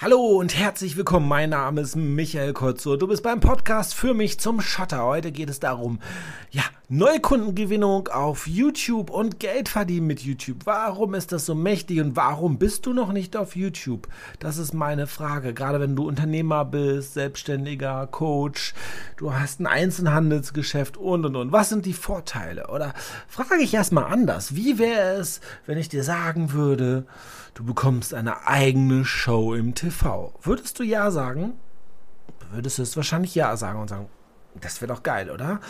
Hallo und herzlich willkommen. Mein Name ist Michael Kotzo. Du bist beim Podcast für mich zum Schotter. Heute geht es darum, ja, Neukundengewinnung auf YouTube und Geld verdienen mit YouTube. Warum ist das so mächtig und warum bist du noch nicht auf YouTube? Das ist meine Frage. Gerade wenn du Unternehmer bist, Selbstständiger, Coach, du hast ein Einzelhandelsgeschäft und und und. Was sind die Vorteile? Oder frage ich erstmal anders. Wie wäre es, wenn ich dir sagen würde, du bekommst eine eigene Show im TV. Würdest du ja sagen? Würdest du es wahrscheinlich ja sagen und sagen, das wäre doch geil, oder?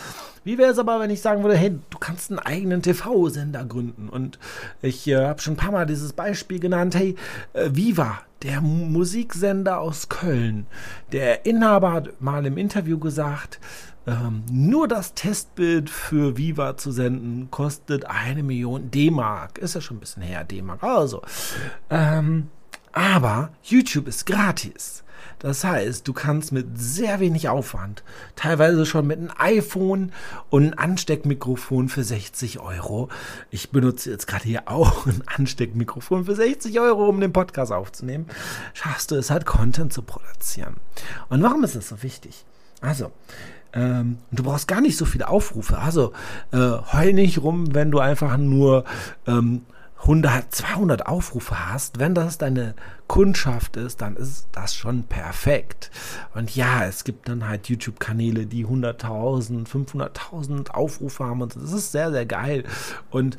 Wie wäre es aber, wenn ich sagen würde, hey, du kannst einen eigenen TV-Sender gründen? Und ich äh, habe schon ein paar Mal dieses Beispiel genannt, hey, äh, Viva, der Musiksender aus Köln. Der Inhaber hat mal im Interview gesagt, ähm, nur das Testbild für Viva zu senden kostet eine Million D-Mark. Ist ja schon ein bisschen her, D-Mark. Also, ähm, aber YouTube ist gratis. Das heißt, du kannst mit sehr wenig Aufwand, teilweise schon mit einem iPhone und einem Ansteckmikrofon für 60 Euro. Ich benutze jetzt gerade hier auch ein Ansteckmikrofon für 60 Euro, um den Podcast aufzunehmen. Schaffst du es halt, Content zu produzieren. Und warum ist das so wichtig? Also, ähm, du brauchst gar nicht so viele Aufrufe. Also äh, heul nicht rum, wenn du einfach nur ähm, 100, 200 Aufrufe hast. Wenn das deine Kundschaft ist, dann ist das schon perfekt. Und ja, es gibt dann halt YouTube-Kanäle, die 100.000, 500.000 Aufrufe haben und das ist sehr, sehr geil. Und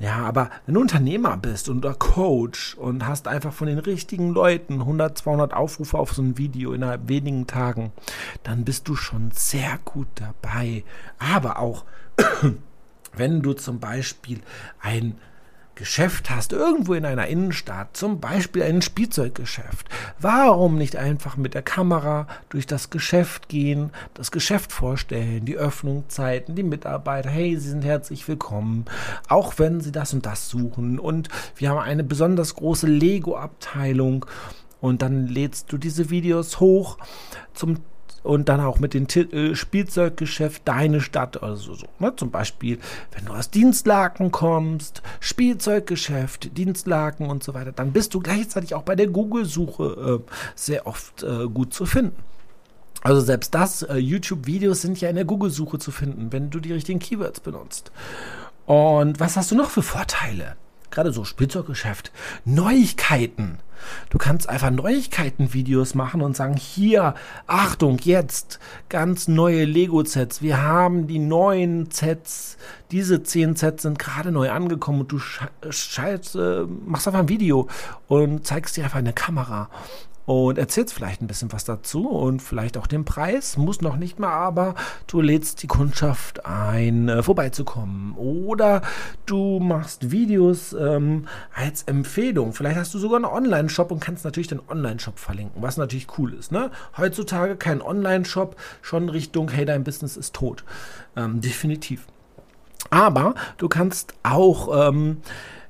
ja, aber wenn du Unternehmer bist und Coach und hast einfach von den richtigen Leuten 100, 200 Aufrufe auf so ein Video innerhalb wenigen Tagen, dann bist du schon sehr gut dabei. Aber auch wenn du zum Beispiel ein Geschäft hast, irgendwo in einer Innenstadt, zum Beispiel ein Spielzeuggeschäft, warum nicht einfach mit der Kamera durch das Geschäft gehen, das Geschäft vorstellen, die Öffnungszeiten, die Mitarbeiter, hey, Sie sind herzlich willkommen, auch wenn Sie das und das suchen. Und wir haben eine besonders große Lego-Abteilung. Und dann lädst du diese Videos hoch zum und dann auch mit dem Titel Spielzeuggeschäft Deine Stadt, also so. Ne? Zum Beispiel, wenn du aus Dienstlaken kommst, Spielzeuggeschäft, Dienstlaken und so weiter, dann bist du gleichzeitig auch bei der Google-Suche äh, sehr oft äh, gut zu finden. Also selbst das, äh, YouTube-Videos sind ja in der Google-Suche zu finden, wenn du die richtigen Keywords benutzt. Und was hast du noch für Vorteile? gerade so Spielzeuggeschäft, Neuigkeiten. Du kannst einfach Neuigkeiten-Videos machen und sagen, hier, Achtung, jetzt, ganz neue Lego-Sets. Wir haben die neuen Sets. Diese zehn Sets sind gerade neu angekommen und du schalt, äh, machst einfach ein Video und zeigst dir einfach eine Kamera und erzählst vielleicht ein bisschen was dazu und vielleicht auch den Preis. Muss noch nicht mal, aber du lädst die Kundschaft ein, äh, vorbeizukommen. Oder du machst Videos ähm, als Empfehlung. Vielleicht hast du sogar einen Online-Shop und kannst natürlich den Online-Shop verlinken, was natürlich cool ist. Ne? Heutzutage kein Online-Shop, schon Richtung, hey, dein Business ist tot. Ähm, definitiv. Aber du kannst auch ähm,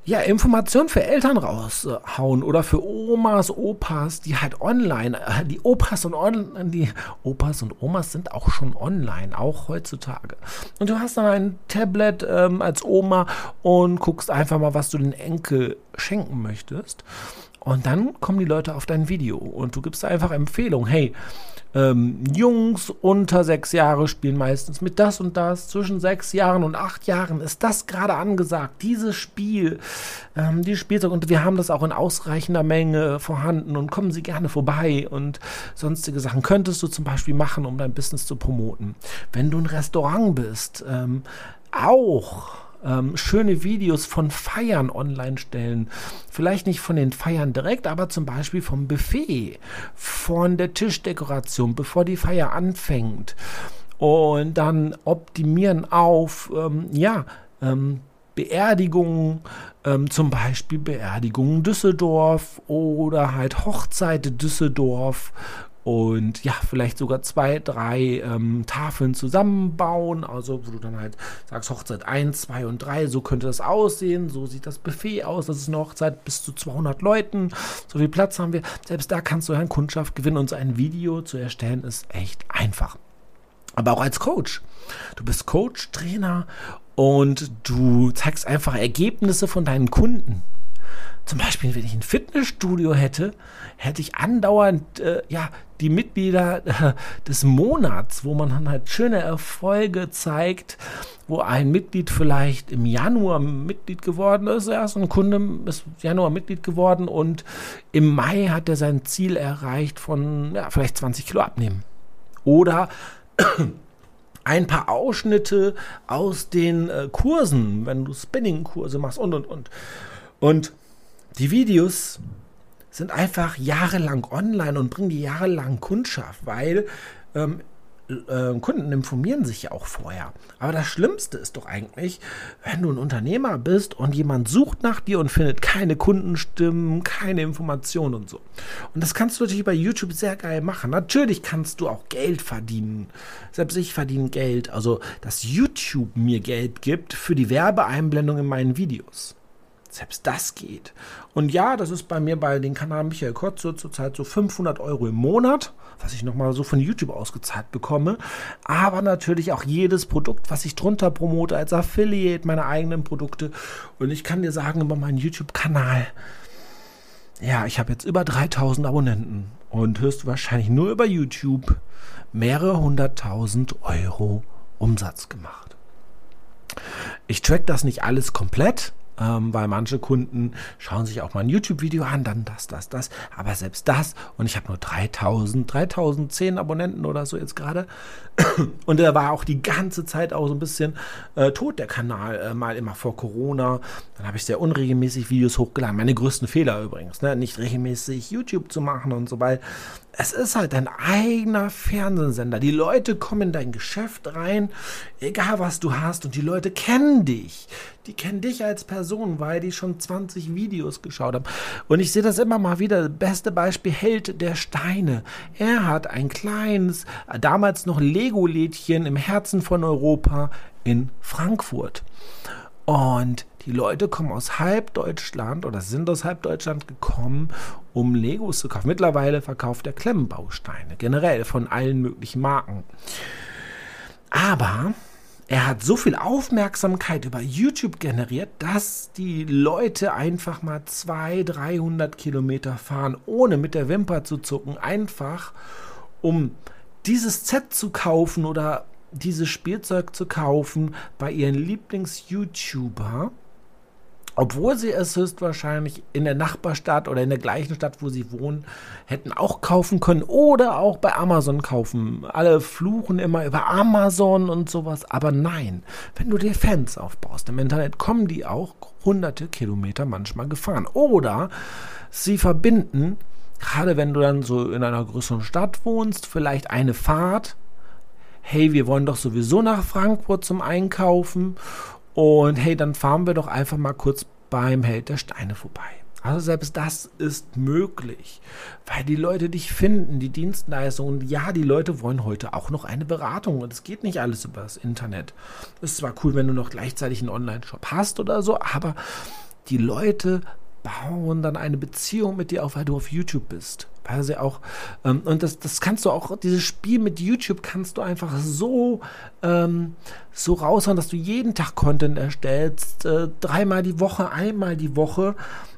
ja, Informationen für Eltern raushauen oder für Omas, Opas, die halt online, äh, die Opas und on, die Opas und Omas sind auch schon online, auch heutzutage. Und du hast dann ein Tablet ähm, als Oma und guckst einfach mal, was du den Enkel schenken möchtest. Und dann kommen die Leute auf dein Video und du gibst einfach Empfehlungen. Hey, ähm, Jungs unter sechs Jahre spielen meistens mit das und das. Zwischen sechs Jahren und acht Jahren ist das gerade angesagt. Dieses Spiel, ähm, die Spielzeug. Und wir haben das auch in ausreichender Menge vorhanden und kommen Sie gerne vorbei und sonstige Sachen könntest du zum Beispiel machen, um dein Business zu promoten. Wenn du ein Restaurant bist, ähm, auch ähm, schöne Videos von Feiern online stellen. Vielleicht nicht von den Feiern direkt, aber zum Beispiel vom Buffet, von der Tischdekoration, bevor die Feier anfängt. Und dann optimieren auf, ähm, ja, ähm, Beerdigungen, ähm, zum Beispiel Beerdigungen Düsseldorf oder halt Hochzeit Düsseldorf und ja, vielleicht sogar zwei, drei ähm, Tafeln zusammenbauen, also wo du dann halt sagst Hochzeit 1, 2 und 3, so könnte das aussehen, so sieht das Buffet aus, das ist eine Hochzeit bis zu 200 Leuten, so viel Platz haben wir, selbst da kannst du eine Kundschaft gewinnen und so ein Video zu erstellen ist echt einfach. Aber auch als Coach. Du bist Coach, Trainer und du zeigst einfach Ergebnisse von deinen Kunden. Zum Beispiel, wenn ich ein Fitnessstudio hätte, hätte ich andauernd äh, ja, die Mitglieder äh, des Monats, wo man dann halt schöne Erfolge zeigt, wo ein Mitglied vielleicht im Januar Mitglied geworden ist, erst ein Kunde ist Januar Mitglied geworden und im Mai hat er sein Ziel erreicht von ja, vielleicht 20 Kilo abnehmen. Oder ein paar Ausschnitte aus den äh, Kursen, wenn du Spinning-Kurse machst und und und. Und die Videos sind einfach jahrelang online und bringen die jahrelang Kundschaft, weil ähm, äh, Kunden informieren sich ja auch vorher. Aber das Schlimmste ist doch eigentlich, wenn du ein Unternehmer bist und jemand sucht nach dir und findet keine Kundenstimmen, keine Informationen und so. Und das kannst du natürlich bei YouTube sehr geil machen. Natürlich kannst du auch Geld verdienen. Selbst ich verdiene Geld. Also, dass YouTube mir Geld gibt für die Werbeeinblendung in meinen Videos. Selbst das geht. Und ja, das ist bei mir bei den Kanal Michael Kotze zurzeit so 500 Euro im Monat, was ich nochmal so von YouTube ausgezahlt bekomme. Aber natürlich auch jedes Produkt, was ich drunter promote als Affiliate, meine eigenen Produkte. Und ich kann dir sagen, über meinen YouTube-Kanal, ja, ich habe jetzt über 3000 Abonnenten und hörst du wahrscheinlich nur über YouTube mehrere hunderttausend Euro Umsatz gemacht. Ich track das nicht alles komplett, ähm, weil manche Kunden schauen sich auch mal ein YouTube-Video an, dann das, das, das. Aber selbst das, und ich habe nur 3000, 3010 Abonnenten oder so jetzt gerade. Und der war auch die ganze Zeit auch so ein bisschen äh, tot, der Kanal, äh, mal immer vor Corona. Dann habe ich sehr unregelmäßig Videos hochgeladen. Meine größten Fehler übrigens, ne? nicht regelmäßig YouTube zu machen und so, weil es ist halt dein eigener Fernsehsender. Die Leute kommen in dein Geschäft rein, egal was du hast, und die Leute kennen dich. Die kennen dich als Person, weil die schon 20 Videos geschaut haben. Und ich sehe das immer mal wieder. Beste Beispiel Held der Steine. Er hat ein kleines, damals noch Lego-Lädchen im Herzen von Europa in Frankfurt. Und die Leute kommen aus halb Deutschland oder sind aus halb Deutschland gekommen, um Legos zu kaufen. Mittlerweile verkauft er Klemmbausteine, generell von allen möglichen Marken. Aber er hat so viel Aufmerksamkeit über YouTube generiert, dass die Leute einfach mal 200, 300 Kilometer fahren, ohne mit der Wimper zu zucken, einfach um dieses Set zu kaufen oder dieses Spielzeug zu kaufen bei ihren Lieblings-YouTuber obwohl sie es höchstwahrscheinlich in der Nachbarstadt oder in der gleichen Stadt, wo sie wohnen, hätten auch kaufen können oder auch bei Amazon kaufen. Alle fluchen immer über Amazon und sowas, aber nein, wenn du dir Fans aufbaust im Internet, kommen die auch hunderte Kilometer manchmal gefahren. Oder sie verbinden, gerade wenn du dann so in einer größeren Stadt wohnst, vielleicht eine Fahrt. Hey, wir wollen doch sowieso nach Frankfurt zum Einkaufen und hey, dann fahren wir doch einfach mal kurz beim Held der Steine vorbei. Also selbst das ist möglich, weil die Leute dich finden, die Dienstleistungen. Ja, die Leute wollen heute auch noch eine Beratung und es geht nicht alles über das Internet. ist zwar cool, wenn du noch gleichzeitig einen Online-Shop hast oder so, aber die Leute bauen dann eine Beziehung mit dir auf, weil du auf YouTube bist. Weil sie auch, ähm, und das, das kannst du auch, dieses Spiel mit YouTube kannst du einfach so, ähm, so raushauen, dass du jeden Tag Content erstellst, äh, dreimal die Woche, einmal die Woche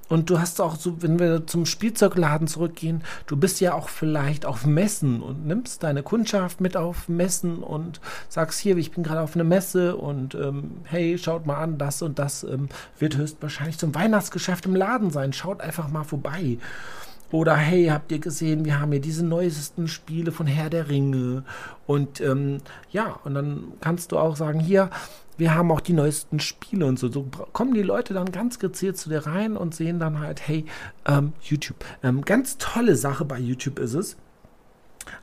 und du hast auch so, wenn wir zum Spielzeugladen zurückgehen, du bist ja auch vielleicht auf Messen und nimmst deine Kundschaft mit auf Messen und sagst hier, ich bin gerade auf einer Messe und ähm, hey, schaut mal an, das und das ähm, wird höchstwahrscheinlich zum Weihnachtsgeschäft im Laden sein. Schaut einfach mal vorbei. Oder hey, habt ihr gesehen, wir haben hier diese neuesten Spiele von Herr der Ringe. Und ähm, ja, und dann kannst du auch sagen, hier, wir haben auch die neuesten Spiele und so. So kommen die Leute dann ganz gezielt zu dir rein und sehen dann halt, hey, ähm, YouTube. Ähm, ganz tolle Sache bei YouTube ist es.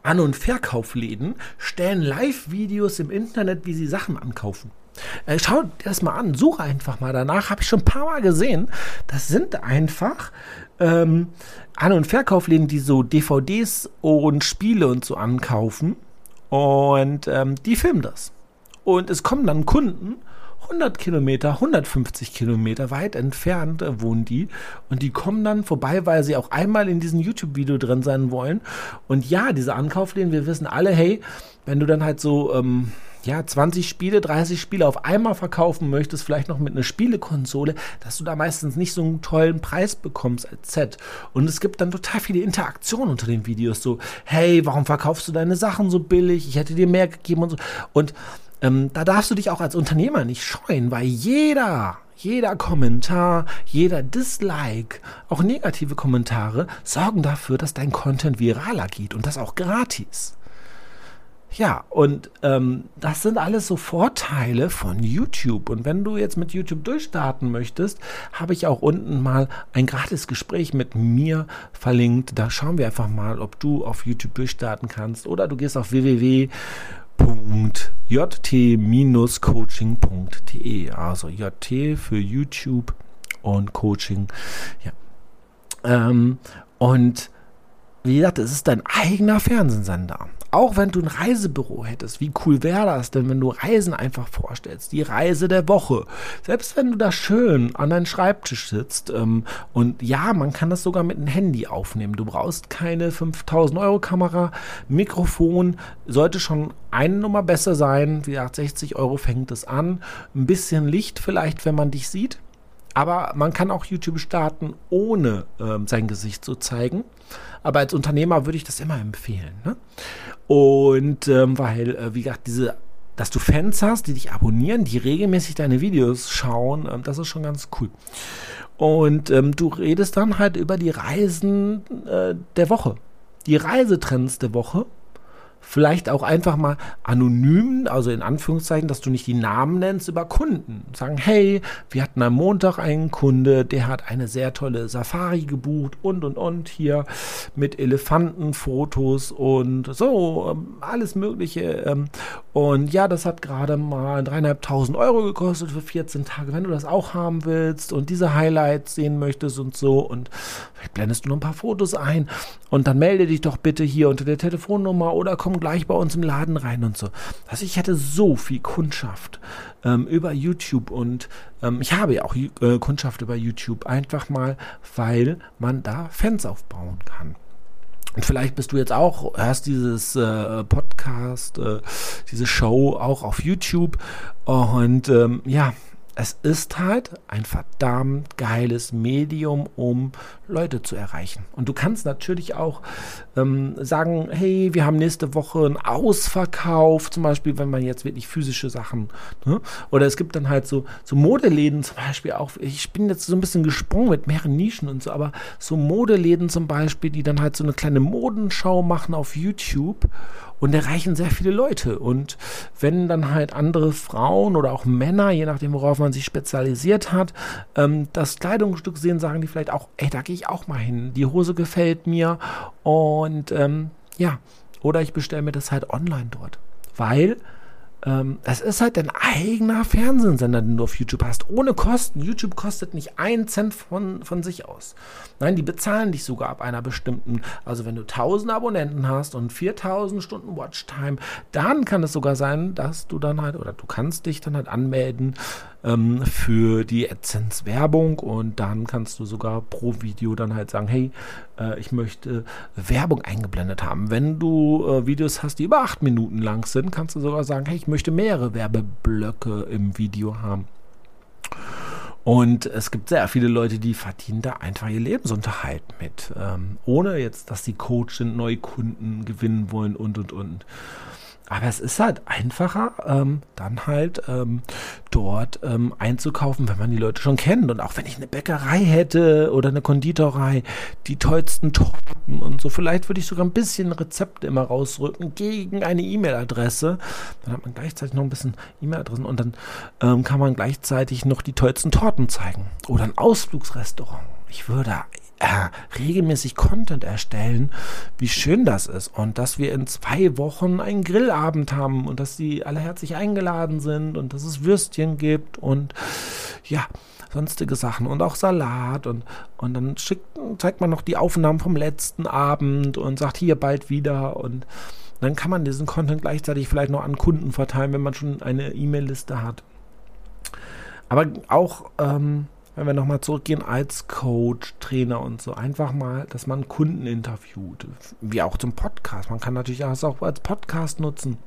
An- und Verkaufläden stellen Live-Videos im Internet, wie sie Sachen ankaufen. Äh, schau dir das mal an, suche einfach mal danach. Habe ich schon ein paar Mal gesehen. Das sind einfach ähm, An- und Verkaufläden, die so DVDs und Spiele und so ankaufen. Und ähm, die filmen das. Und es kommen dann Kunden 100 Kilometer, 150 Kilometer weit entfernt äh, wohnen die und die kommen dann vorbei, weil sie auch einmal in diesem YouTube-Video drin sein wollen. Und ja, diese Ankaufläden, wir wissen alle, hey, wenn du dann halt so ähm, ja, 20 Spiele, 30 Spiele auf einmal verkaufen möchtest, vielleicht noch mit einer Spielekonsole, dass du da meistens nicht so einen tollen Preis bekommst als Set. Und es gibt dann total viele Interaktionen unter den Videos, so, hey, warum verkaufst du deine Sachen so billig? Ich hätte dir mehr gegeben und so. Und ähm, da darfst du dich auch als Unternehmer nicht scheuen, weil jeder, jeder Kommentar, jeder Dislike, auch negative Kommentare sorgen dafür, dass dein Content viraler geht und das auch gratis. Ja, und ähm, das sind alles so Vorteile von YouTube. Und wenn du jetzt mit YouTube durchstarten möchtest, habe ich auch unten mal ein gratis Gespräch mit mir verlinkt. Da schauen wir einfach mal, ob du auf YouTube durchstarten kannst oder du gehst auf www.jt-coaching.de. Also JT für YouTube und Coaching. Ja. Ähm, und wie gesagt, es ist dein eigener Fernsehsender. Auch wenn du ein Reisebüro hättest, wie cool wäre das denn, wenn du Reisen einfach vorstellst? Die Reise der Woche. Selbst wenn du da schön an deinem Schreibtisch sitzt ähm, und ja, man kann das sogar mit einem Handy aufnehmen. Du brauchst keine 5000 Euro Kamera. Mikrofon sollte schon eine Nummer besser sein. Wie gesagt, 60 Euro fängt es an. Ein bisschen Licht vielleicht, wenn man dich sieht. Aber man kann auch YouTube starten, ohne ähm, sein Gesicht zu zeigen. Aber als Unternehmer würde ich das immer empfehlen. Ne? Und ähm, weil, äh, wie gesagt, diese, dass du Fans hast, die dich abonnieren, die regelmäßig deine Videos schauen, ähm, das ist schon ganz cool. Und ähm, du redest dann halt über die Reisen äh, der Woche, die Reisetrends der Woche vielleicht auch einfach mal anonym, also in Anführungszeichen, dass du nicht die Namen nennst, über Kunden. Sagen, hey, wir hatten am Montag einen Kunde, der hat eine sehr tolle Safari gebucht und und und hier mit Elefantenfotos und so, ähm, alles Mögliche. Ähm, und ja, das hat gerade mal dreieinhalbtausend Euro gekostet für 14 Tage, wenn du das auch haben willst und diese Highlights sehen möchtest und so. Und vielleicht blendest du noch ein paar Fotos ein und dann melde dich doch bitte hier unter der Telefonnummer oder komm gleich bei uns im Laden rein und so. Also ich hätte so viel Kundschaft ähm, über YouTube und ähm, ich habe ja auch äh, Kundschaft über YouTube einfach mal, weil man da Fans aufbauen kann. Und vielleicht bist du jetzt auch, hörst dieses äh, Podcast, äh, diese Show auch auf YouTube. Und ähm, ja, es ist halt ein verdammt geiles Medium, um Leute zu erreichen. Und du kannst natürlich auch ähm, sagen, hey, wir haben nächste Woche einen Ausverkauf, zum Beispiel, wenn man jetzt wirklich physische Sachen, ne? oder es gibt dann halt so, so Modeläden zum Beispiel auch, ich bin jetzt so ein bisschen gesprungen mit mehreren Nischen und so, aber so Modeläden zum Beispiel, die dann halt so eine kleine Modenschau machen auf YouTube und erreichen sehr viele Leute. Und wenn dann halt andere Frauen oder auch Männer, je nachdem, worauf man sich spezialisiert hat, ähm, das Kleidungsstück sehen, sagen die vielleicht auch, ey, da gehe ich auch mal hin. Die Hose gefällt mir und ähm, ja, oder ich bestelle mir das halt online dort. Weil ähm, es ist halt dein eigener Fernsehsender, den du auf YouTube hast, ohne Kosten. YouTube kostet nicht einen Cent von, von sich aus. Nein, die bezahlen dich sogar ab einer bestimmten, also wenn du 1000 Abonnenten hast und 4000 Stunden Watchtime, dann kann es sogar sein, dass du dann halt, oder du kannst dich dann halt anmelden ähm, für die AdSense Werbung und dann kannst du sogar pro Video dann halt sagen, hey, äh, ich möchte Werbung eingeblendet haben. Wenn du äh, Videos hast, die über acht Minuten lang sind, kannst du sogar sagen, hey, ich möchte mehrere Werbeblöcke im Video haben. Und es gibt sehr viele Leute, die verdienen da einfach ihr Lebensunterhalt mit, ähm, ohne jetzt, dass sie Coach sind, neue Kunden gewinnen wollen und und und. Aber es ist halt einfacher, ähm, dann halt ähm, dort ähm, einzukaufen, wenn man die Leute schon kennt. Und auch wenn ich eine Bäckerei hätte oder eine Konditorei, die tollsten Torten und so, vielleicht würde ich sogar ein bisschen Rezepte immer rausrücken gegen eine E-Mail-Adresse. Dann hat man gleichzeitig noch ein bisschen E-Mail-Adressen und dann ähm, kann man gleichzeitig noch die tollsten Torten zeigen. Oder ein Ausflugsrestaurant. Ich würde äh, regelmäßig Content erstellen, wie schön das ist und dass wir in zwei Wochen einen Grillabend haben und dass die alle herzlich eingeladen sind und dass es Würstchen gibt und ja, sonstige Sachen und auch Salat und, und dann schickt, zeigt man noch die Aufnahmen vom letzten Abend und sagt hier bald wieder und dann kann man diesen Content gleichzeitig vielleicht noch an Kunden verteilen, wenn man schon eine E-Mail-Liste hat. Aber auch, ähm, wenn wir nochmal zurückgehen als Coach, Trainer und so, einfach mal, dass man Kunden interviewt, wie auch zum Podcast. Man kann natürlich das auch als Podcast nutzen.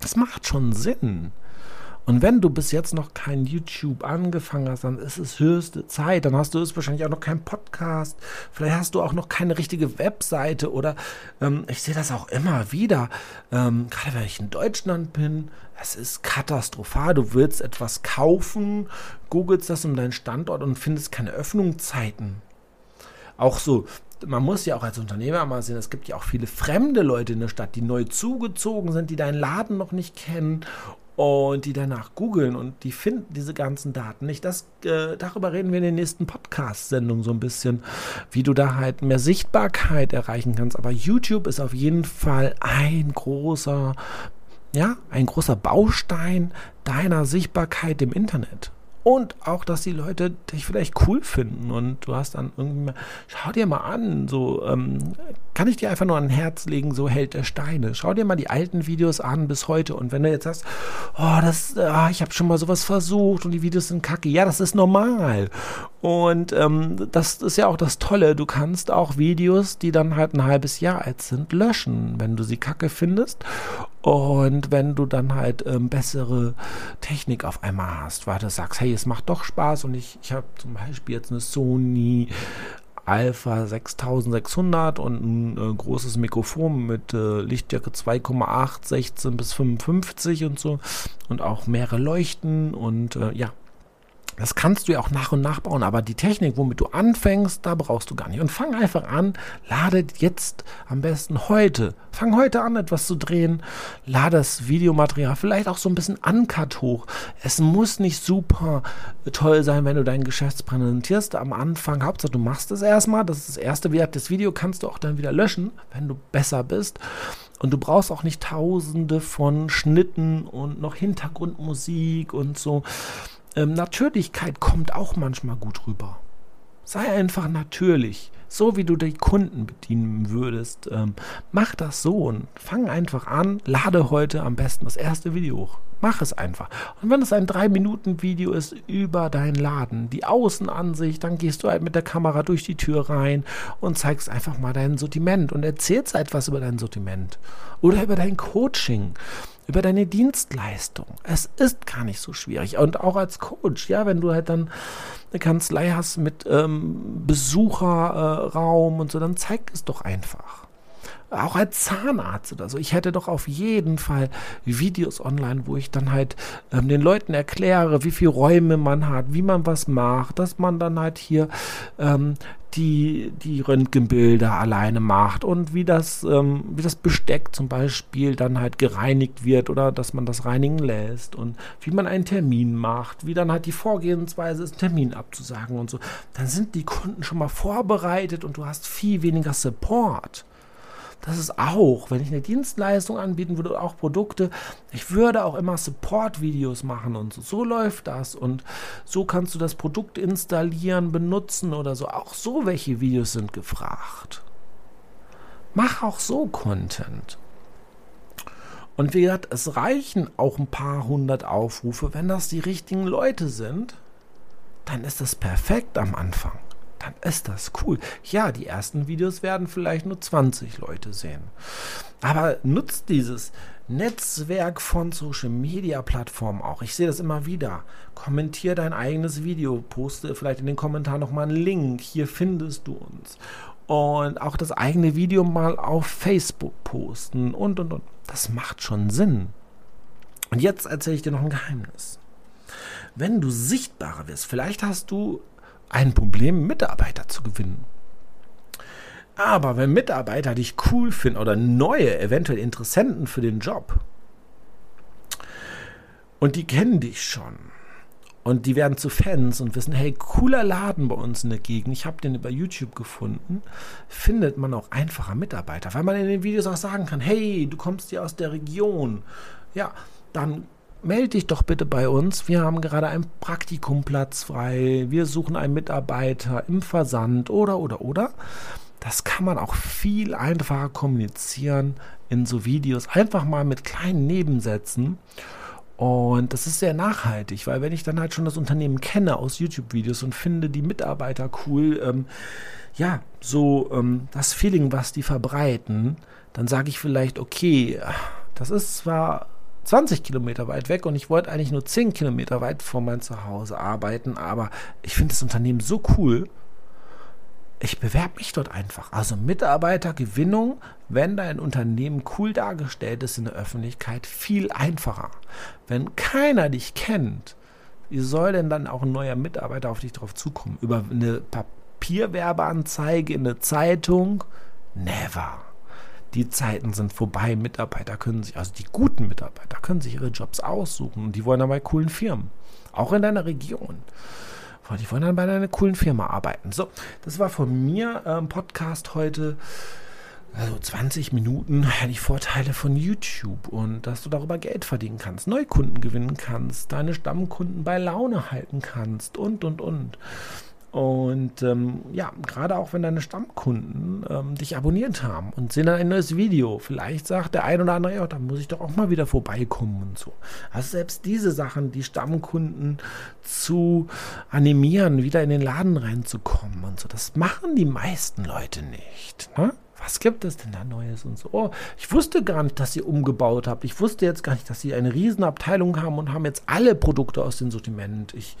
Das macht schon Sinn. Und wenn du bis jetzt noch kein YouTube angefangen hast, dann ist es höchste Zeit. Dann hast du es wahrscheinlich auch noch keinen Podcast. Vielleicht hast du auch noch keine richtige Webseite oder ähm, ich sehe das auch immer wieder. Ähm, gerade wenn ich in Deutschland bin, es ist katastrophal. Du willst etwas kaufen, googelst das um deinen Standort und findest keine Öffnungszeiten. Auch so, man muss ja auch als Unternehmer mal sehen, es gibt ja auch viele fremde Leute in der Stadt, die neu zugezogen sind, die deinen Laden noch nicht kennen und die danach googeln und die finden diese ganzen Daten nicht. Das, äh, darüber reden wir in der nächsten Podcast-Sendung so ein bisschen, wie du da halt mehr Sichtbarkeit erreichen kannst. Aber YouTube ist auf jeden Fall ein großer, ja, ein großer Baustein deiner Sichtbarkeit im Internet und auch, dass die Leute dich vielleicht cool finden und du hast dann irgendwie schau dir mal an, so ähm, kann ich dir einfach nur ein Herz legen, so hält der Steine. Schau dir mal die alten Videos an bis heute. Und wenn du jetzt sagst, oh, das, ah, ich habe schon mal sowas versucht und die Videos sind kacke, ja, das ist normal. Und ähm, das ist ja auch das Tolle, du kannst auch Videos, die dann halt ein halbes Jahr alt sind, löschen, wenn du sie kacke findest. Und wenn du dann halt ähm, bessere Technik auf einmal hast, weil du sagst, hey, es macht doch Spaß und ich, ich habe zum Beispiel jetzt eine Sony Alpha 6600 und ein äh, großes Mikrofon mit äh, Lichtjacke 2,8, 16 bis 55 und so. Und auch mehrere Leuchten und äh, ja, das kannst du ja auch nach und nach bauen, aber die Technik, womit du anfängst, da brauchst du gar nicht. Und fang einfach an, lade jetzt am besten heute, fang heute an, etwas zu drehen, lade das Videomaterial vielleicht auch so ein bisschen uncut hoch. Es muss nicht super toll sein, wenn du dein Geschäft präsentierst am Anfang. Hauptsache, du machst es erstmal. Das ist das erste Wert. Das Video kannst du auch dann wieder löschen, wenn du besser bist. Und du brauchst auch nicht tausende von Schnitten und noch Hintergrundmusik und so ähm, Natürlichkeit kommt auch manchmal gut rüber. Sei einfach natürlich, so wie du die Kunden bedienen würdest. Ähm, mach das so und fang einfach an. Lade heute am besten das erste Video hoch. Mach es einfach. Und wenn es ein 3-Minuten-Video ist über deinen Laden, die Außenansicht, dann gehst du halt mit der Kamera durch die Tür rein und zeigst einfach mal dein Sortiment und erzählst etwas über dein Sortiment oder über dein Coaching über deine Dienstleistung. Es ist gar nicht so schwierig. Und auch als Coach, ja, wenn du halt dann eine Kanzlei hast mit ähm, Besucherraum äh, und so, dann zeig es doch einfach. Auch als Zahnarzt oder so. Ich hätte doch auf jeden Fall Videos online, wo ich dann halt ähm, den Leuten erkläre, wie viele Räume man hat, wie man was macht, dass man dann halt hier ähm, die, die Röntgenbilder alleine macht und wie das, ähm, wie das Besteck zum Beispiel dann halt gereinigt wird oder dass man das reinigen lässt und wie man einen Termin macht, wie dann halt die Vorgehensweise ist, einen Termin abzusagen und so. Dann sind die Kunden schon mal vorbereitet und du hast viel weniger Support. Das ist auch, wenn ich eine Dienstleistung anbieten würde, auch Produkte, ich würde auch immer Support-Videos machen und so. So läuft das und so kannst du das Produkt installieren, benutzen oder so. Auch so welche Videos sind gefragt. Mach auch so Content. Und wie gesagt, es reichen auch ein paar hundert Aufrufe, wenn das die richtigen Leute sind, dann ist das perfekt am Anfang dann ist das cool. Ja, die ersten Videos werden vielleicht nur 20 Leute sehen. Aber nutzt dieses Netzwerk von Social Media Plattformen auch. Ich sehe das immer wieder. Kommentier dein eigenes Video, poste vielleicht in den Kommentaren nochmal einen Link. Hier findest du uns. Und auch das eigene Video mal auf Facebook posten und und und. Das macht schon Sinn. Und jetzt erzähle ich dir noch ein Geheimnis. Wenn du sichtbarer wirst, vielleicht hast du ein Problem, Mitarbeiter zu gewinnen. Aber wenn Mitarbeiter dich cool finden oder neue, eventuell Interessenten für den Job und die kennen dich schon und die werden zu Fans und wissen, hey, cooler Laden bei uns in der Gegend, ich habe den über YouTube gefunden, findet man auch einfacher Mitarbeiter, weil man in den Videos auch sagen kann, hey, du kommst ja aus der Region. Ja, dann melde dich doch bitte bei uns. Wir haben gerade einen Praktikumplatz frei. Wir suchen einen Mitarbeiter im Versand oder, oder, oder. Das kann man auch viel einfacher kommunizieren in so Videos. Einfach mal mit kleinen Nebensätzen. Und das ist sehr nachhaltig, weil wenn ich dann halt schon das Unternehmen kenne aus YouTube-Videos und finde die Mitarbeiter cool, ähm, ja, so ähm, das Feeling, was die verbreiten, dann sage ich vielleicht, okay, das ist zwar 20 Kilometer weit weg und ich wollte eigentlich nur 10 Kilometer weit von meinem Zuhause arbeiten, aber ich finde das Unternehmen so cool, ich bewerbe mich dort einfach. Also Mitarbeitergewinnung, wenn dein Unternehmen cool dargestellt ist in der Öffentlichkeit, viel einfacher. Wenn keiner dich kennt, wie soll denn dann auch ein neuer Mitarbeiter auf dich drauf zukommen? Über eine Papierwerbeanzeige in der Zeitung? Never. Die Zeiten sind vorbei. Mitarbeiter können sich, also die guten Mitarbeiter können sich ihre Jobs aussuchen und die wollen dann bei coolen Firmen. Auch in deiner Region. Die wollen dann bei einer coolen Firma arbeiten. So, das war von mir ähm, Podcast heute. Also 20 Minuten die Vorteile von YouTube und dass du darüber Geld verdienen kannst, Neukunden gewinnen kannst, deine Stammkunden bei Laune halten kannst und und und. Und ähm, ja, gerade auch wenn deine Stammkunden ähm, dich abonniert haben und sehen dann ein neues Video, vielleicht sagt der ein oder andere, ja, da muss ich doch auch mal wieder vorbeikommen und so. Also selbst diese Sachen, die Stammkunden zu animieren, wieder in den Laden reinzukommen und so, das machen die meisten Leute nicht. Ne? was gibt es denn da Neues und so? Oh, ich wusste gar nicht, dass ihr umgebaut habt. Ich wusste jetzt gar nicht, dass sie eine Riesenabteilung haben und haben jetzt alle Produkte aus dem Sortiment. Ich,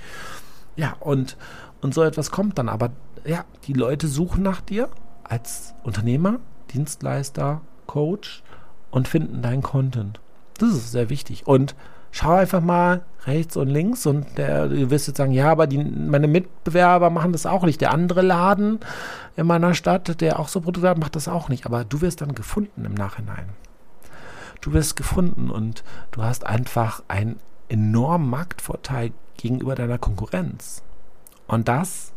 ja, und, und so etwas kommt dann. Aber ja, die Leute suchen nach dir als Unternehmer, Dienstleister, Coach und finden deinen Content. Das ist sehr wichtig. Und schau einfach mal rechts und links und der, du wirst jetzt sagen, ja, aber die, meine Mitbewerber machen das auch nicht. Der andere Laden in meiner Stadt, der auch so Produkte hat, macht das auch nicht. Aber du wirst dann gefunden im Nachhinein. Du wirst gefunden und du hast einfach einen enormen Marktvorteil gegenüber deiner Konkurrenz. Und das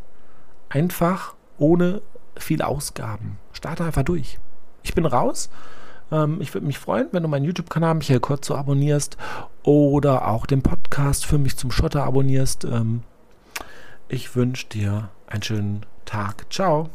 einfach ohne viele Ausgaben. Starte einfach durch. Ich bin raus. Ähm, ich würde mich freuen, wenn du meinen YouTube-Kanal Michael Kotzo abonnierst oder auch den Podcast für mich zum Schotter abonnierst. Ähm, ich wünsche dir einen schönen Tag. Ciao.